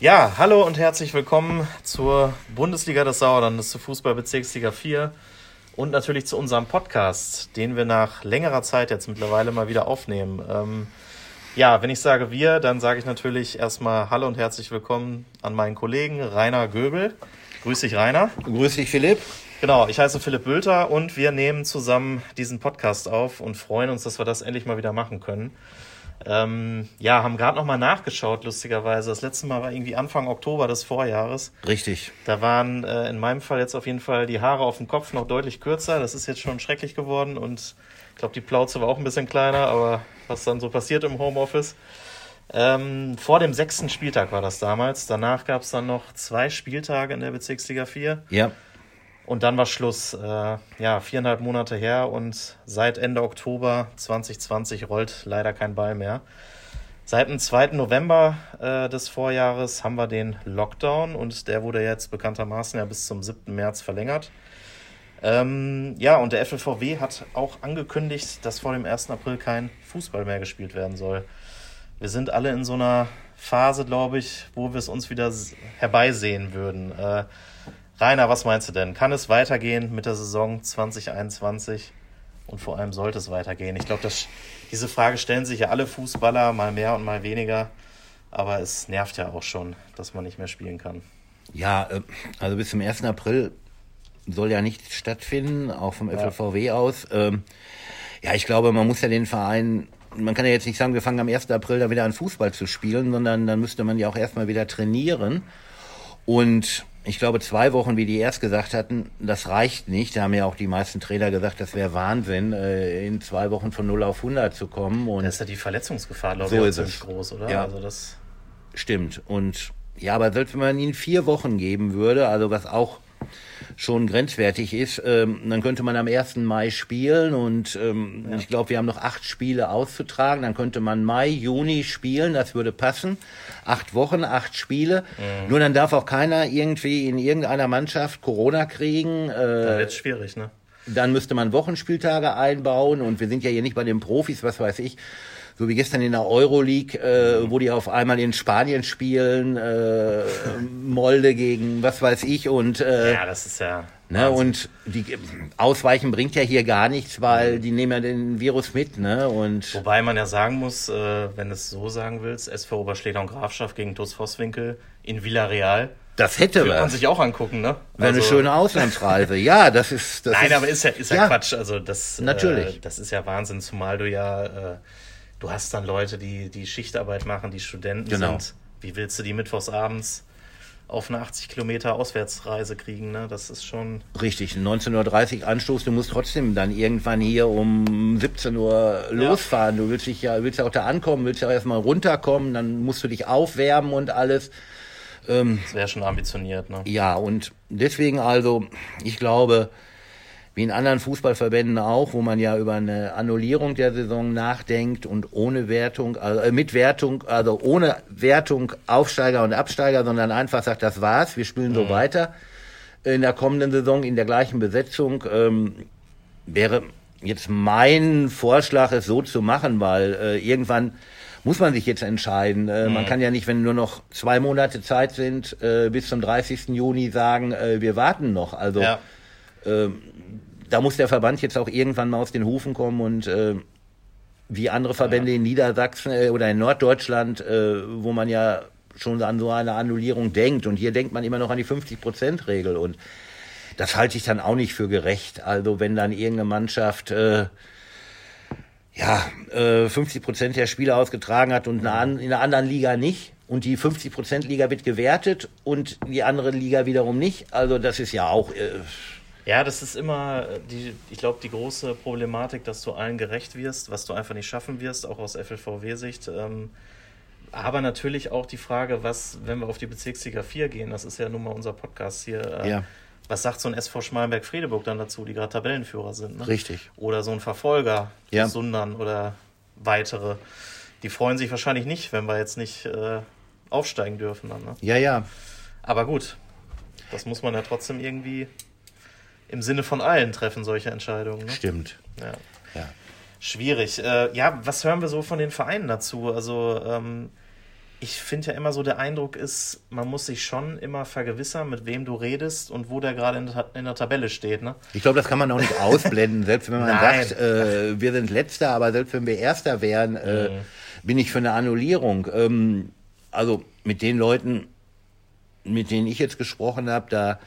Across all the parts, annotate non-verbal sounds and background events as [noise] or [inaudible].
Ja, hallo und herzlich willkommen zur Bundesliga des Sauerlandes, zur Fußballbezirksliga 4 und natürlich zu unserem Podcast, den wir nach längerer Zeit jetzt mittlerweile mal wieder aufnehmen. Ähm, ja, wenn ich sage wir, dann sage ich natürlich erstmal Hallo und herzlich willkommen an meinen Kollegen Rainer Göbel. Grüß dich, Rainer. Grüß dich, Philipp. Genau, ich heiße Philipp Bülter und wir nehmen zusammen diesen Podcast auf und freuen uns, dass wir das endlich mal wieder machen können. Ähm, ja, haben gerade nochmal nachgeschaut, lustigerweise. Das letzte Mal war irgendwie Anfang Oktober des Vorjahres. Richtig. Da waren äh, in meinem Fall jetzt auf jeden Fall die Haare auf dem Kopf noch deutlich kürzer. Das ist jetzt schon schrecklich geworden und ich glaube, die Plauze war auch ein bisschen kleiner, aber was dann so passiert im Homeoffice. Ähm, vor dem sechsten Spieltag war das damals. Danach gab es dann noch zwei Spieltage in der Bezirksliga 4. Ja. Und dann war Schluss. Äh, ja, viereinhalb Monate her und seit Ende Oktober 2020 rollt leider kein Ball mehr. Seit dem 2. November äh, des Vorjahres haben wir den Lockdown und der wurde jetzt bekanntermaßen ja bis zum 7. März verlängert. Ähm, ja, und der FLVW hat auch angekündigt, dass vor dem 1. April kein Fußball mehr gespielt werden soll. Wir sind alle in so einer Phase, glaube ich, wo wir es uns wieder herbeisehen würden. Äh, Rainer, was meinst du denn? Kann es weitergehen mit der Saison 2021? Und vor allem sollte es weitergehen. Ich glaube, diese Frage stellen sich ja alle Fußballer, mal mehr und mal weniger. Aber es nervt ja auch schon, dass man nicht mehr spielen kann. Ja, äh, also bis zum 1. April soll ja nichts stattfinden, auch vom ja. FLVW aus. Ähm, ja, ich glaube, man muss ja den Verein, man kann ja jetzt nicht sagen, wir fangen am 1. April da wieder an Fußball zu spielen, sondern dann müsste man ja auch erstmal wieder trainieren. Und ich glaube, zwei Wochen, wie die erst gesagt hatten, das reicht nicht. Da haben ja auch die meisten Trainer gesagt, das wäre Wahnsinn, äh, in zwei Wochen von 0 auf 100 zu kommen. Und das ist ja die Verletzungsgefahr, glaube so ich, ziemlich groß, oder? Ja, also das stimmt. Und ja, aber selbst wenn man ihnen vier Wochen geben würde, also was auch schon grenzwertig ist, ähm, dann könnte man am 1. Mai spielen und ähm, ja. ich glaube, wir haben noch acht Spiele auszutragen. Dann könnte man Mai, Juni spielen, das würde passen. Acht Wochen, acht Spiele. Mhm. Nur dann darf auch keiner irgendwie in irgendeiner Mannschaft Corona kriegen. Äh, dann wird's schwierig, ne? Dann müsste man Wochenspieltage einbauen und wir sind ja hier nicht bei den Profis, was weiß ich so wie gestern in der Euroleague, äh, wo die auf einmal in Spanien spielen, äh, Molde gegen was weiß ich und äh, ja, das ist ja Ne, und die Ausweichen bringt ja hier gar nichts, weil die nehmen ja den Virus mit, ne? Und Wobei man ja sagen muss, äh, wenn du es so sagen willst, SV Oberschleder und Grafschaft gegen TuS Vosswinkel in Villarreal. Das hätte man. man sich auch angucken, ne? Wäre also, eine schöne Auslandsreise. [laughs] ja, das ist. Das Nein, ist, aber ist ja, ist ja, ja Quatsch. Also das. Natürlich. Äh, das ist ja Wahnsinn, zumal du ja, äh, du hast dann Leute, die die Schichtarbeit machen, die Studenten genau. sind. Wie willst du die mittwochs abends auf eine 80 Kilometer Auswärtsreise kriegen. Ne? Das ist schon. Richtig, 19.30 Uhr Anstoß, du musst trotzdem dann irgendwann hier um 17 Uhr losfahren. Ja. Du willst dich ja, willst ja auch da ankommen, willst ja erstmal runterkommen, dann musst du dich aufwärmen und alles. Ähm, das wäre schon ambitioniert, ne? Ja, und deswegen also, ich glaube, wie in anderen Fußballverbänden auch, wo man ja über eine Annullierung der Saison nachdenkt und ohne Wertung, also äh, mit Wertung, also ohne Wertung Aufsteiger und Absteiger, sondern einfach sagt, das war's, wir spielen so mhm. weiter in der kommenden Saison in der gleichen Besetzung, ähm, wäre jetzt mein Vorschlag, es so zu machen, weil äh, irgendwann muss man sich jetzt entscheiden. Äh, mhm. Man kann ja nicht, wenn nur noch zwei Monate Zeit sind, äh, bis zum 30. Juni sagen, äh, wir warten noch. Also ja. ähm, da muss der Verband jetzt auch irgendwann mal aus den Hufen kommen und äh, wie andere Verbände ja. in Niedersachsen äh, oder in Norddeutschland, äh, wo man ja schon an so eine Annullierung denkt. Und hier denkt man immer noch an die 50-Prozent-Regel. Und das halte ich dann auch nicht für gerecht. Also wenn dann irgendeine Mannschaft äh, ja, äh, 50 Prozent der Spiele ausgetragen hat und in einer anderen Liga nicht. Und die 50 Prozent Liga wird gewertet und die andere Liga wiederum nicht. Also das ist ja auch... Äh, ja, das ist immer die, ich glaube, die große Problematik, dass du allen gerecht wirst, was du einfach nicht schaffen wirst, auch aus FLVW-Sicht. Ähm, aber natürlich auch die Frage, was, wenn wir auf die Bezirksliga 4 gehen, das ist ja nun mal unser Podcast hier. Äh, ja. Was sagt so ein SV Schmalenberg-Fredeburg dann dazu, die gerade Tabellenführer sind? Ne? Richtig. Oder so ein Verfolger, ja. Sundern oder weitere. Die freuen sich wahrscheinlich nicht, wenn wir jetzt nicht äh, aufsteigen dürfen. Dann, ne? Ja, ja. Aber gut, das muss man ja trotzdem irgendwie im Sinne von allen treffen solche Entscheidungen. Ne? Stimmt. Ja. ja. Schwierig. Äh, ja, was hören wir so von den Vereinen dazu? Also, ähm, ich finde ja immer so, der Eindruck ist, man muss sich schon immer vergewissern, mit wem du redest und wo der gerade in, in, der Tabelle steht. Ne? Ich glaube, das kann man auch nicht ausblenden. Selbst wenn man sagt, äh, wir sind Letzter, aber selbst wenn wir Erster wären, äh, mhm. bin ich für eine Annullierung. Ähm, also mit den Leuten, mit denen ich jetzt gesprochen habe, da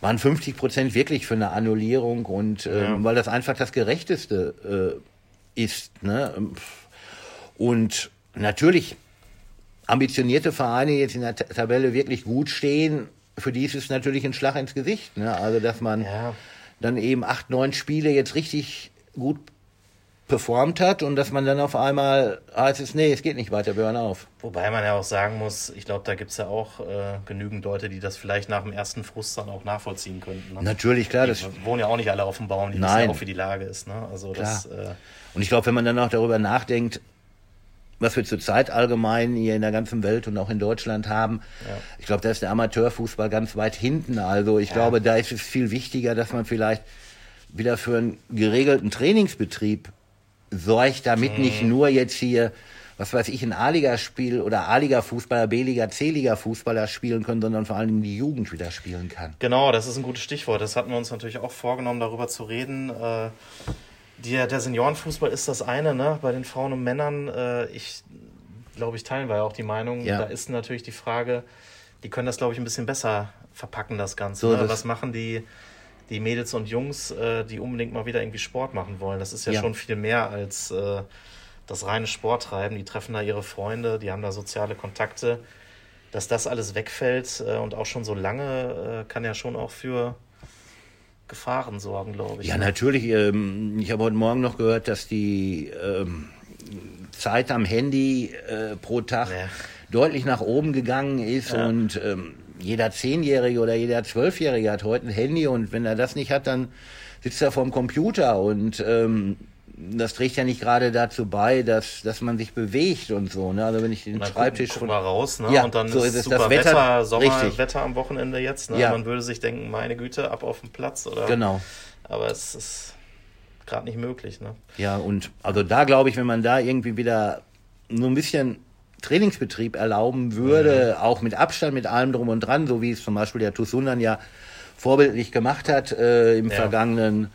waren 50 Prozent wirklich für eine Annullierung und äh, ja. weil das einfach das Gerechteste äh, ist. Ne? Und natürlich ambitionierte Vereine jetzt in der Tabelle wirklich gut stehen, für die ist es natürlich ein Schlag ins Gesicht. Ne? Also, dass man ja. dann eben acht, neun Spiele jetzt richtig gut performt hat und dass man dann auf einmal heißt es, nee, es geht nicht weiter, wir hören auf. Wobei man ja auch sagen muss, ich glaube, da gibt es ja auch äh, genügend Leute, die das vielleicht nach dem ersten Frust dann auch nachvollziehen könnten. Ne? Natürlich, klar. Die das wohnen ja auch nicht alle auf dem Baum, die Nein. wissen ja auch, wie die Lage ist. Ne? Also klar. Das, äh, und ich glaube, wenn man dann auch darüber nachdenkt, was wir zurzeit allgemein hier in der ganzen Welt und auch in Deutschland haben. Ja. Ich glaube, da ist der Amateurfußball ganz weit hinten. Also ich ja. glaube, da ist es viel wichtiger, dass man vielleicht wieder für einen geregelten Trainingsbetrieb sorgt, damit mhm. nicht nur jetzt hier, was weiß ich, ein A-Liga-Spiel oder A-Liga-Fußballer, B-Liga, C-Liga-Fußballer spielen können, sondern vor allem die Jugend wieder spielen kann. Genau, das ist ein gutes Stichwort. Das hatten wir uns natürlich auch vorgenommen, darüber zu reden. Äh der, der Seniorenfußball ist das eine, ne? Bei den Frauen und Männern, äh, ich glaube, ich teilen wir ja auch die Meinung, ja. da ist natürlich die Frage, die können das, glaube ich, ein bisschen besser verpacken, das Ganze. So, ne? das Was machen die, die Mädels und Jungs, äh, die unbedingt mal wieder irgendwie Sport machen wollen? Das ist ja, ja. schon viel mehr als äh, das reine Sporttreiben. Die treffen da ihre Freunde, die haben da soziale Kontakte. Dass das alles wegfällt äh, und auch schon so lange, äh, kann ja schon auch für Gefahren sorgen, glaube ich. Ja, natürlich. Ähm, ich habe heute Morgen noch gehört, dass die ähm, Zeit am Handy äh, pro Tag ja. deutlich nach oben gegangen ist ja. und ähm, jeder Zehnjährige oder jeder Zwölfjährige hat heute ein Handy und wenn er das nicht hat, dann sitzt er vorm Computer und ähm, das trägt ja nicht gerade dazu bei, dass, dass man sich bewegt und so. Ne? Also wenn ich den Schreibtisch guck, guck mal raus, ne? Ja, und dann so ist, ist super das Wetter, Wetter Sommerwetter am Wochenende jetzt. Ne? Ja. Man würde sich denken, meine Güte, ab auf den Platz oder. Genau. Aber es ist gerade nicht möglich. Ne? Ja, und also da glaube ich, wenn man da irgendwie wieder nur ein bisschen Trainingsbetrieb erlauben würde, mhm. auch mit Abstand, mit allem drum und dran, so wie es zum Beispiel der Tusundan ja vorbildlich gemacht hat äh, im ja. vergangenen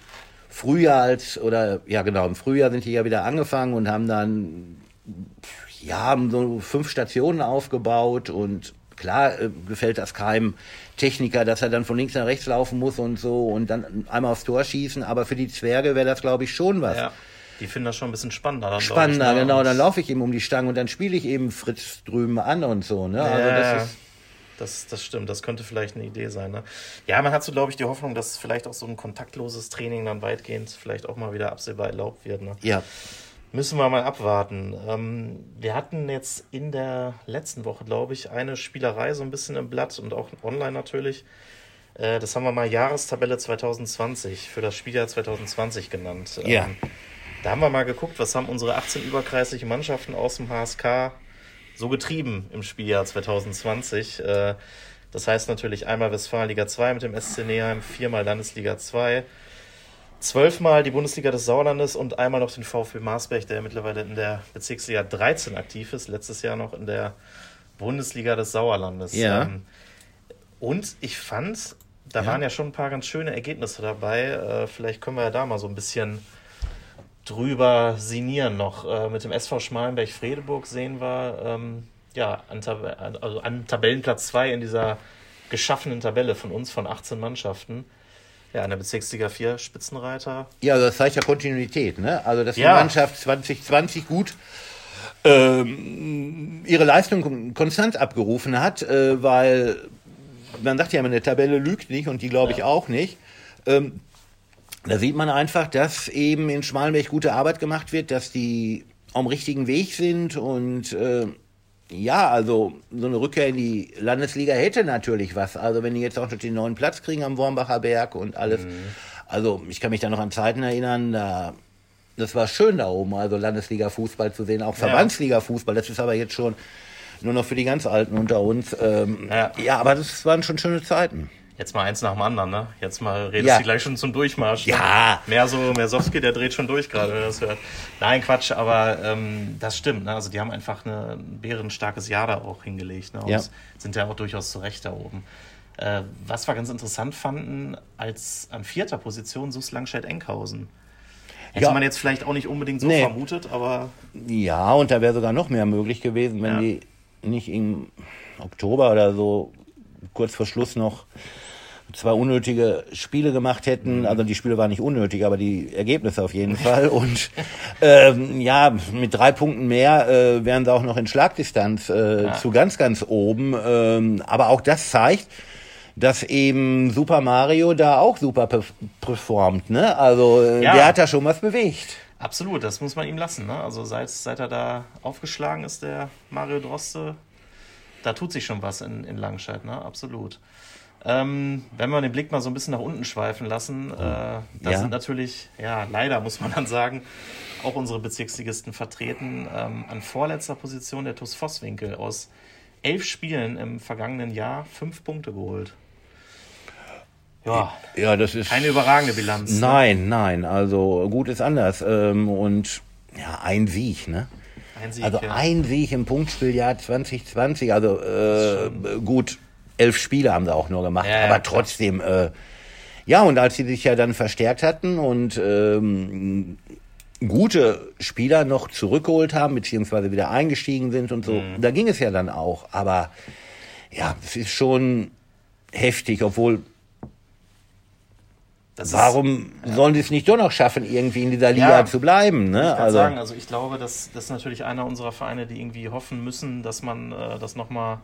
Frühjahr als, oder ja genau, im Frühjahr sind die ja wieder angefangen und haben dann, ja, haben so fünf Stationen aufgebaut und klar äh, gefällt das keinem Techniker, dass er dann von links nach rechts laufen muss und so und dann einmal aufs Tor schießen, aber für die Zwerge wäre das, glaube ich, schon was. Ja. Die finden das schon ein bisschen spannender. Spannender, ich, ne? genau. Dann laufe ich eben um die Stange und dann spiele ich eben Fritz drüben an und so. Ne? Also das ist das, das stimmt, das könnte vielleicht eine Idee sein. Ne? Ja, man hat so, glaube ich, die Hoffnung, dass vielleicht auch so ein kontaktloses Training dann weitgehend vielleicht auch mal wieder absehbar erlaubt wird. Ne? Ja. Müssen wir mal abwarten. Ähm, wir hatten jetzt in der letzten Woche, glaube ich, eine Spielerei so ein bisschen im Blatt und auch online natürlich. Äh, das haben wir mal Jahrestabelle 2020 für das Spieljahr 2020 genannt. Ja. Da haben wir mal geguckt, was haben unsere 18 überkreislichen Mannschaften aus dem HSK so getrieben im Spieljahr 2020. Äh, das heißt natürlich einmal Westfalenliga 2 mit dem SC Neheim, viermal Landesliga 2, zwölfmal die Bundesliga des Sauerlandes und einmal noch den VfB Marsberg, der mittlerweile in der Bezirksliga 13 aktiv ist, letztes Jahr noch in der Bundesliga des Sauerlandes. Ja. Ähm, und ich fand, da ja. waren ja schon ein paar ganz schöne Ergebnisse dabei. Äh, vielleicht können wir ja da mal so ein bisschen drüber sinnieren noch. Äh, mit dem SV Schmalenberg-Fredeburg sehen wir ähm, ja, an, Tab also an Tabellenplatz 2 in dieser geschaffenen Tabelle von uns, von 18 Mannschaften. Ja, an der Bezirksliga 4 Spitzenreiter. Ja, das zeigt ja Kontinuität, ne? Also, dass die ja. Mannschaft 2020 gut ähm, ihre Leistung konstant abgerufen hat, äh, weil man sagt ja immer, eine Tabelle lügt nicht und die glaube ich ja. auch nicht. Ähm, da sieht man einfach, dass eben in Schmalenberg gute Arbeit gemacht wird, dass die am richtigen Weg sind und äh, ja, also so eine Rückkehr in die Landesliga hätte natürlich was. Also wenn die jetzt auch noch den neuen Platz kriegen am Wormbacher Berg und alles. Mhm. Also ich kann mich da noch an Zeiten erinnern, da das war schön da oben, also Landesliga Fußball zu sehen, auch Verbandsliga Fußball. Das ist aber jetzt schon nur noch für die ganz Alten unter uns. Ähm, ja. ja, aber das waren schon schöne Zeiten. Jetzt mal eins nach dem anderen, ne? Jetzt mal redest ja. du gleich schon zum Durchmarsch. Ne? Ja. Ne? Mehr so, Mersowski, der dreht schon durch gerade, wenn er das hört. Nein, Quatsch, aber ähm, das stimmt. Ne? Also die haben einfach eine, ein bärenstarkes Jahr da auch hingelegt. Ne? Und ja. sind ja auch durchaus zu Recht da oben. Äh, was wir ganz interessant fanden, als an vierter Position Sus Langscheid-Enkhausen. Hätte ja. man jetzt vielleicht auch nicht unbedingt so nee. vermutet, aber. Ja, und da wäre sogar noch mehr möglich gewesen, wenn ja. die nicht im Oktober oder so kurz vor Schluss noch zwei unnötige Spiele gemacht hätten. Mhm. Also die Spiele waren nicht unnötig, aber die Ergebnisse auf jeden Fall. [laughs] Und ähm, ja, mit drei Punkten mehr äh, wären sie auch noch in Schlagdistanz äh, ja. zu ganz, ganz oben. Ähm, aber auch das zeigt, dass eben Super Mario da auch super performt. Ne? Also äh, ja. der hat da schon was bewegt. Absolut, das muss man ihm lassen. Ne? Also seit, seit er da aufgeschlagen ist, der Mario Droste, da tut sich schon was in, in Langscheid, ne? absolut. Ähm, wenn wir den Blick mal so ein bisschen nach unten schweifen lassen, äh, da ja. sind natürlich, ja, leider muss man dann sagen, auch unsere Bezirksligisten vertreten. Ähm, an vorletzter Position der TuS Vosswinkel aus elf Spielen im vergangenen Jahr fünf Punkte geholt. Ja, ja, das ist keine überragende Bilanz. Ne? Nein, ne? nein, also gut ist anders. Ähm, und ja, ein Sieg, ne? Ein Sieg, also ja. ein Sieg im Punktspieljahr 2020. Also äh, gut, elf Spiele haben sie auch nur gemacht, ja, aber trotzdem, äh, ja, und als sie sich ja dann verstärkt hatten und ähm, gute Spieler noch zurückgeholt haben, beziehungsweise wieder eingestiegen sind und so, mhm. da ging es ja dann auch. Aber ja, es ist schon heftig, obwohl das Warum ist, ja. sollen sie es nicht doch noch schaffen, irgendwie in dieser Liga ja, zu bleiben? Ne? Ich also, sagen, also ich glaube, dass das ist natürlich einer unserer Vereine, die irgendwie hoffen müssen, dass man äh, das nochmal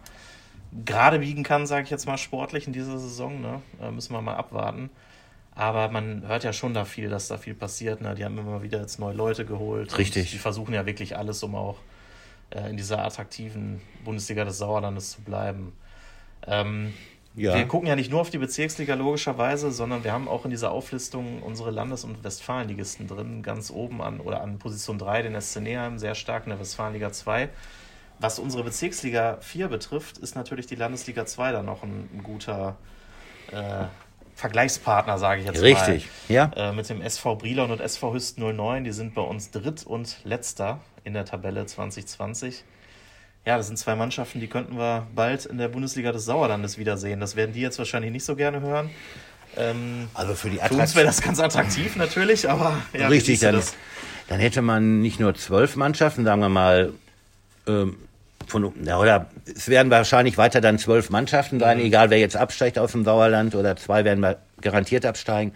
gerade biegen kann, sage ich jetzt mal sportlich in dieser Saison. Ne? Äh, müssen wir mal abwarten. Aber man hört ja schon da viel, dass da viel passiert. Ne? Die haben immer wieder jetzt neue Leute geholt. Richtig. Die versuchen ja wirklich alles, um auch äh, in dieser attraktiven Bundesliga des Sauerlandes zu bleiben. Ähm, ja. Wir gucken ja nicht nur auf die Bezirksliga logischerweise, sondern wir haben auch in dieser Auflistung unsere Landes- und Westfalenligisten drin, ganz oben an oder an Position 3 den SC Neheim, sehr stark in der Westfalenliga 2. Was unsere Bezirksliga 4 betrifft, ist natürlich die Landesliga 2 da noch ein, ein guter äh, Vergleichspartner, sage ich jetzt Richtig, mal. Richtig, ja. Äh, mit dem SV Brilon und SV Hüst 09, die sind bei uns dritt und letzter in der Tabelle 2020 ja, das sind zwei Mannschaften, die könnten wir bald in der Bundesliga des Sauerlandes wiedersehen. Das werden die jetzt wahrscheinlich nicht so gerne hören. Ähm, also für die Attraktion. Für uns wäre das ganz attraktiv natürlich, aber ja, Richtig, dann, dann hätte man nicht nur zwölf Mannschaften, sagen wir mal, ähm, von, ja, oder es werden wahrscheinlich weiter dann zwölf Mannschaften sein, mhm. egal wer jetzt absteigt aus dem Sauerland oder zwei werden wir garantiert absteigen.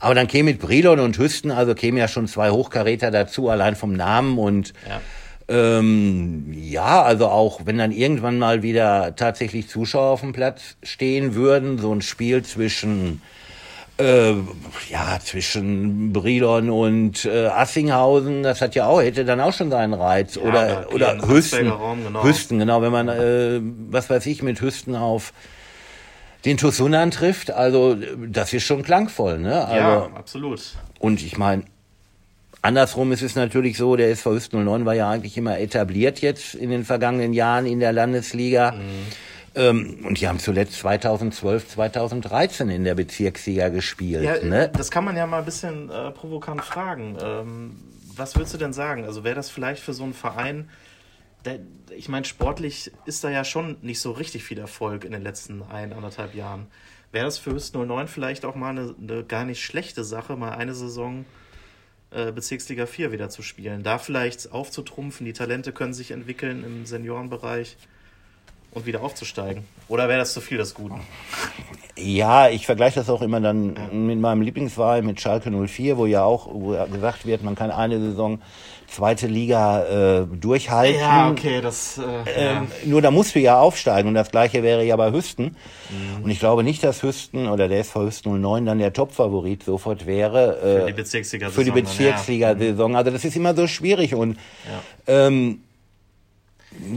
Aber dann käme mit Brilon und Hüsten, also kämen ja schon zwei Hochkaräter dazu, allein vom Namen und ja. Ähm, ja, also auch wenn dann irgendwann mal wieder tatsächlich Zuschauer auf dem Platz stehen würden, so ein Spiel zwischen äh, ja, zwischen Brilon und äh, Assinghausen, das hat ja auch, hätte dann auch schon seinen Reiz. Ja, oder oder Hüsten, genau. Hüsten, genau, wenn man, äh, was weiß ich, mit Hüsten auf den Tusunan trifft, also das ist schon klangvoll, ne? Also, ja, absolut. Und ich meine, Andersrum ist es natürlich so, der SV Hüst 09 war ja eigentlich immer etabliert jetzt in den vergangenen Jahren in der Landesliga. Mhm. Ähm, und die haben zuletzt 2012, 2013 in der Bezirksliga gespielt. Ja, ne? Das kann man ja mal ein bisschen äh, provokant fragen. Ähm, was würdest du denn sagen? Also wäre das vielleicht für so einen Verein, der, ich meine, sportlich ist da ja schon nicht so richtig viel Erfolg in den letzten ein, anderthalb Jahren. Wäre das für Hüst 09 vielleicht auch mal eine, eine gar nicht schlechte Sache, mal eine Saison äh, Bezirksliga 4 wieder zu spielen. Da vielleicht aufzutrumpfen, die Talente können sich entwickeln im Seniorenbereich und wieder aufzusteigen. Oder wäre das zu viel des Guten? Ja, ich vergleiche das auch immer dann ja. mit meinem Lieblingswahl mit Schalke 04, wo ja auch wo gesagt wird, man kann eine Saison zweite Liga äh, durchhalten. Ja, okay, das. Äh, ähm, ja. Nur da musst du ja aufsteigen und das gleiche wäre ja bei Hüsten. Mhm. Und ich glaube nicht, dass Hüsten oder der SV Hüsten 09 dann der Topfavorit sofort wäre. Äh, für die Bezirksliga-Saison. Für die Bezirksliga-Saison. Also das ist immer so schwierig und ja. ähm,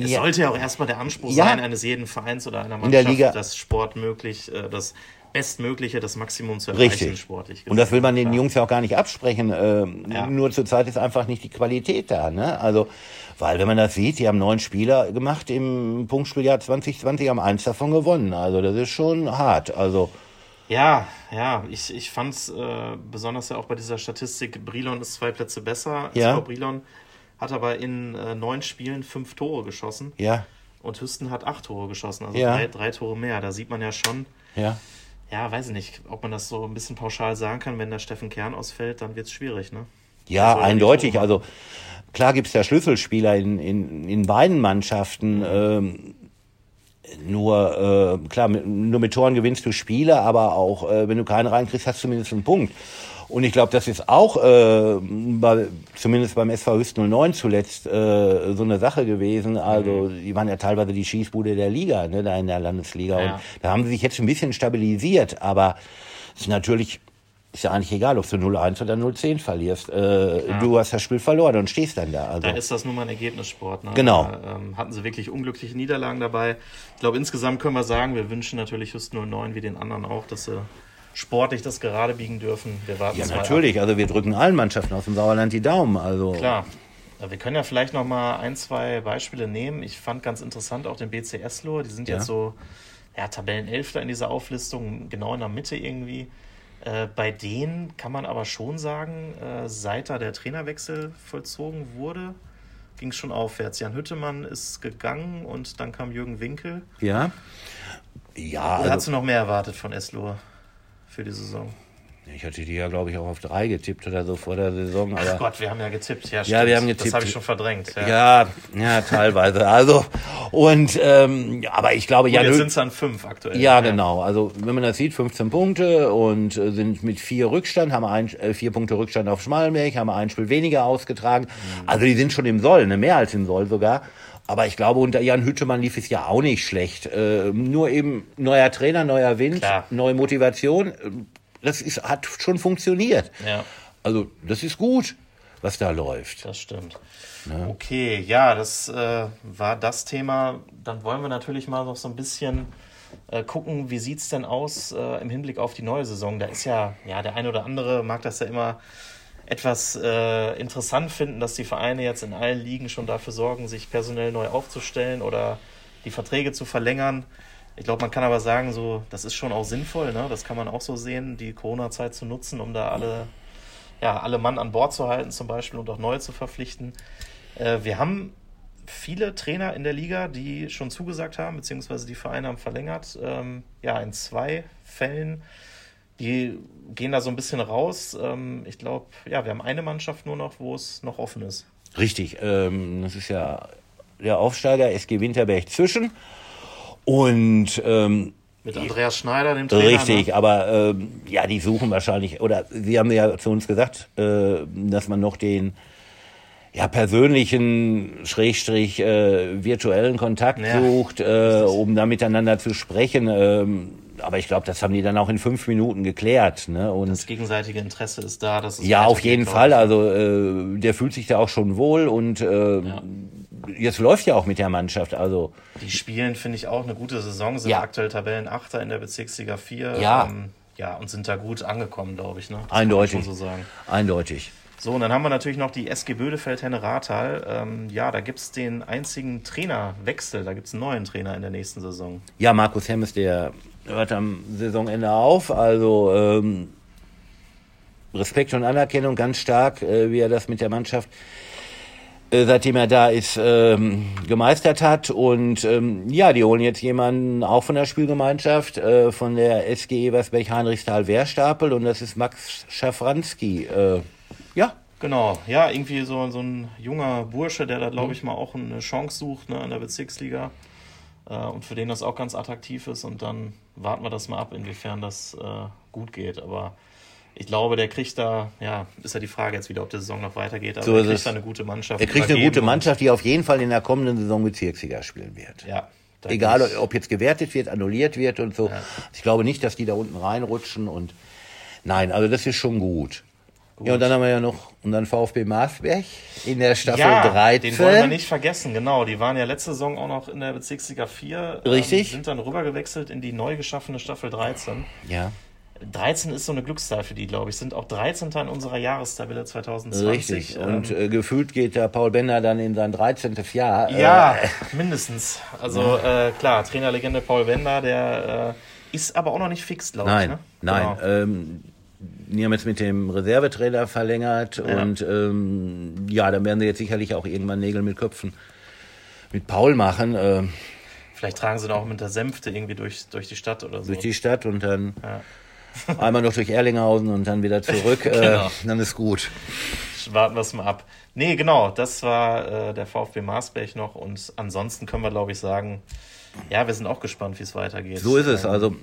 es ja. sollte ja auch erstmal der Anspruch ja. sein eines jeden Vereins oder einer Mannschaft, das Sport möglich, äh, das Bestmögliche, das Maximum zu erreichen Richtig. sportlich. Und das will man den Jungs ja auch gar nicht absprechen. Ähm, ja. Nur zurzeit ist einfach nicht die Qualität da. Ne? Also, weil wenn man das sieht, die haben neun Spieler gemacht im Punktspieljahr 2020, haben eins davon gewonnen. Also das ist schon hart. Also Ja, ja, ich, ich fand es äh, besonders ja auch bei dieser Statistik, Brilon ist zwei Plätze besser. Ja. SV Brilon hat aber in äh, neun Spielen fünf Tore geschossen Ja, und Hüsten hat acht Tore geschossen, also Ja. drei, drei Tore mehr. Da sieht man ja schon, ja. ja, weiß ich nicht, ob man das so ein bisschen pauschal sagen kann, wenn der Steffen Kern ausfällt, dann wird es schwierig, ne? Ja, die eindeutig. Also klar gibt's ja Schlüsselspieler in, in, in beiden Mannschaften. Ähm, nur, äh, klar, mit, nur mit Toren gewinnst du Spiele, aber auch, äh, wenn du keinen reinkriegst, hast du zumindest einen Punkt. Und ich glaube, das ist auch, äh, bei, zumindest beim SV Hüst 09 zuletzt, äh, so eine Sache gewesen. Also, die waren ja teilweise die Schießbude der Liga, ne, da in der Landesliga. Ja. Und da haben sie sich jetzt ein bisschen stabilisiert, aber es ist natürlich, ist ja eigentlich egal, ob du 0-1 oder 0-10 verlierst. Äh, Du hast das Spiel verloren und stehst dann da. Also, Da ist das nun mal ein Ergebnissport. Ne? Genau. Da, ähm, hatten sie wirklich unglückliche Niederlagen dabei. Ich glaube, insgesamt können wir sagen, wir wünschen natürlich Just 09 wie den anderen auch, dass sie sportlich das gerade biegen dürfen. Wir warten ja, natürlich. Also wir drücken allen Mannschaften aus dem Sauerland die Daumen. Also. Klar. Wir können ja vielleicht noch mal ein, zwei Beispiele nehmen. Ich fand ganz interessant auch den BC Eslohe. Die sind Ja. jetzt so ja, Tabellenelfter in dieser Auflistung, genau in der Mitte irgendwie. Äh, bei denen kann man aber schon sagen, äh, seit da der Trainerwechsel vollzogen wurde, ging es schon aufwärts. Jan Hüttemann ist gegangen und dann kam Jürgen Winkel. ja. Ja, Oder hast also, du noch mehr erwartet von Eslohe für die Saison? Ich hatte die ja, glaube ich, auch auf drei getippt oder so vor der Saison. Ach Aber Gott, wir haben ja getippt. Ja, Ja, wir haben Das getippt. habe ich schon verdrängt. Ja. ja, ja, teilweise. Also und ähm, aber ich glaube, Jan jetzt sind es dann fünf aktuell. Ja, genau. Also wenn man das sieht, 15 Punkte und äh, sind mit vier Rückstand, haben ein, äh, vier Punkte Rückstand auf Schmalenberg, haben ein Spiel weniger ausgetragen. Also die sind schon im Soll, ne, mehr als im Soll sogar. Aber ich glaube, unter Jan Hüttemann lief es ja auch nicht schlecht. Äh, nur eben neuer Trainer, neuer Wind, Klar. neue Motivation. Das ist, hat schon funktioniert. Ja. Also das ist gut, was da läuft. Das stimmt. Okay, ja, das äh, war das Thema. Dann wollen wir natürlich mal noch so ein bisschen äh, gucken, wie sieht es denn aus äh, im Hinblick auf die neue Saison. Da ist ja, ja, der eine oder andere mag das ja immer etwas äh, interessant finden, dass die Vereine jetzt in allen Ligen schon dafür sorgen, sich personell neu aufzustellen oder die Verträge zu verlängern. Ich glaube, man kann aber sagen, so, das ist schon auch sinnvoll, ne? Das kann man auch so sehen, die Corona-Zeit zu nutzen, um da alle, ja, alle Mann an Bord zu halten, zum Beispiel und auch neue zu verpflichten. Äh, wir haben viele Trainer in der Liga, die schon zugesagt haben, beziehungsweise die Vereine haben verlängert. Ähm, ja, in zwei Fällen. Die gehen da so ein bisschen raus. Ähm, ich glaube, ja, wir haben eine Mannschaft nur noch, wo es noch offen ist. Richtig, ähm, das ist ja der Aufsteiger SG Winterberg zwischen. Und ähm, Mit Andreas Schneider, dem Trainer. Richtig, Ne? aber ähm, ja, die suchen wahrscheinlich, oder Sie haben ja zu uns gesagt, äh, dass man noch den ja, persönlichen, schrägstrich, äh, virtuellen Kontakt Ja, sucht, äh, um da miteinander zu sprechen. Ähm, aber ich glaube, das haben die dann auch in fünf Minuten geklärt. Ne? Und Das gegenseitige Interesse ist da. Dass es ja, auf jeden Fall. Also äh, der fühlt sich da auch schon wohl und äh, jetzt läuft ja auch mit der Mannschaft. Also Die spielen, finde ich, auch eine gute Saison, sind Ja. aktuell Tabellenachter in der Bezirksliga 4. Ja. Ähm, ja, und sind da gut angekommen, glaube ich. Ne? Das Eindeutig. Schon so sagen. eindeutig. So, und dann haben wir natürlich noch die SG Bödefeld-Henne-Rathal. Ähm, ja, da gibt es den einzigen Trainerwechsel. Da gibt es einen neuen Trainer in der nächsten Saison. Ja, Markus Hemmes, der hört am Saisonende auf. Also ähm, Respekt und Anerkennung ganz stark, äh, wie er das mit der Mannschaft, seitdem er da ist, ähm, gemeistert hat. Und ähm, ja, die holen jetzt jemanden auch von der Spielgemeinschaft, äh, von der SG Eversberg-Heinrichsthal-Wehrstapel. Und das ist Max Schafranski. Äh, ja, Genau, ja, irgendwie so, so ein junger Bursche, der da, Mhm. glaube ich, mal auch eine Chance sucht ne, in der Bezirksliga. Äh, und für den das auch ganz attraktiv ist. Und dann warten wir das mal ab, inwiefern das äh, gut geht. Aber ich glaube, der kriegt da, ja, ist ja die Frage jetzt wieder, ob die Saison noch weitergeht. Aber So er kriegt da eine gute Mannschaft. er kriegt eine gute Mannschaft, die auf jeden Fall in der kommenden Saison Bezirksliga spielen wird. Ja. Egal, ob jetzt gewertet wird, annulliert wird und so. Ich glaube nicht, dass die da unten reinrutschen und nein, also das ist schon gut. Ja, und dann haben wir ja noch unseren VfB Marsberg in der Staffel ja, 13. den wollen wir nicht vergessen, genau. Die waren ja letzte Saison auch noch in der Bezirksliga 4. Richtig. Ähm, sind dann rübergewechselt in die neu geschaffene Staffel 13. Ja, 13 ist so eine Glückszahl für die, glaube ich. Sind auch 13. in unserer Jahrestabelle 2020. richtig. Und Ähm, äh, gefühlt geht der Paul Bender dann in sein 13. Jahr. ja, Äh, [laughs] mindestens. Also äh, klar, Trainerlegende Paul Bender, der äh, Ist aber auch noch nicht fix, glaube ich. Nein, ne? nein. Genau. Ähm, die haben jetzt mit dem Reservetrainer verlängert ja. und ähm, ja, dann werden sie jetzt sicherlich auch irgendwann Nägel mit Köpfen mit Paul machen. Ähm, Vielleicht tragen sie dann auch mit der Sänfte irgendwie durch, durch die Stadt oder so. Durch die Stadt und dann ja. Einmal noch durch Erlinghausen und dann wieder zurück. [laughs] Äh, genau. äh, dann ist gut. Warten wir es mal ab. Nee, genau, das war äh, der VfB Marsberg noch und ansonsten können wir, glaube ich, sagen, ja, wir sind auch gespannt, wie es weitergeht. So ist es. Also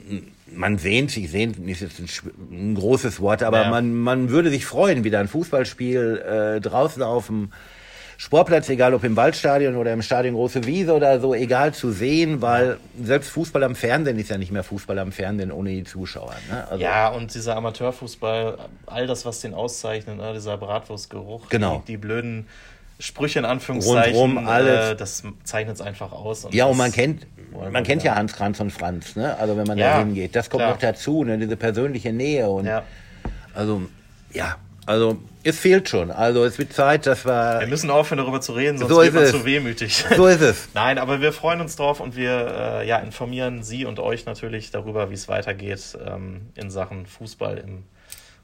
man sehnt sich, sehnt ist jetzt ein, ein großes Wort, aber ja. man, man würde sich freuen, wieder ein Fußballspiel äh, draußen auf dem Sportplatz, egal ob im Waldstadion oder im Stadion Große Wiese oder so, egal zu sehen, weil selbst Fußball am Fernsehen ist ja nicht mehr Fußball am Fernsehen ohne die Zuschauer. Ne? Also ja, und dieser Amateurfußball, all das, was den auszeichnet, ne? dieser Bratwurstgeruch, genau. die, die blöden Sprüche in Anführungszeichen, Rundrum, alles. Äh, das zeichnet es einfach aus. Und ja, und man kennt, man kennt ja Hans Kranz und Franz, ne? Also wenn man ja, da hingeht, das kommt klar. noch dazu, ne? Diese persönliche Nähe und ja. also ja, also es fehlt schon. Also es wird Zeit, dass wir. Wir müssen aufhören, darüber zu reden, sonst so wird man zu wehmütig. So ist es. [laughs] Nein, aber wir freuen uns drauf und wir äh, ja, informieren Sie und euch natürlich darüber, wie es weitergeht ähm, in Sachen Fußball im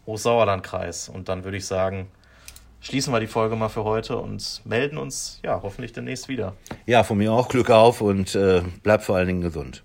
Hochsauerlandkreis. Und dann würde ich sagen, schließen wir die Folge mal für heute und melden uns ja hoffentlich demnächst wieder. Ja, von mir auch Glück auf und äh, bleibt vor allen Dingen gesund.